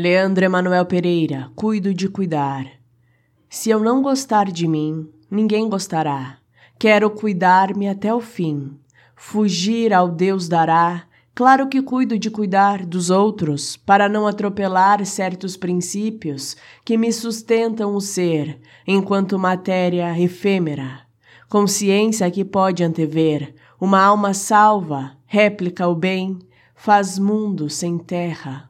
Leandro Emanuel Pereira, cuido de cuidar. Se eu não gostar de mim, ninguém gostará. Quero cuidar-me até o fim. Fugir ao Deus dará. Claro que cuido de cuidar dos outros, para não atropelar certos princípios que me sustentam o ser, enquanto matéria efêmera. Consciência que pode antever, uma alma salva, réplica o bem, faz mundo sem terra.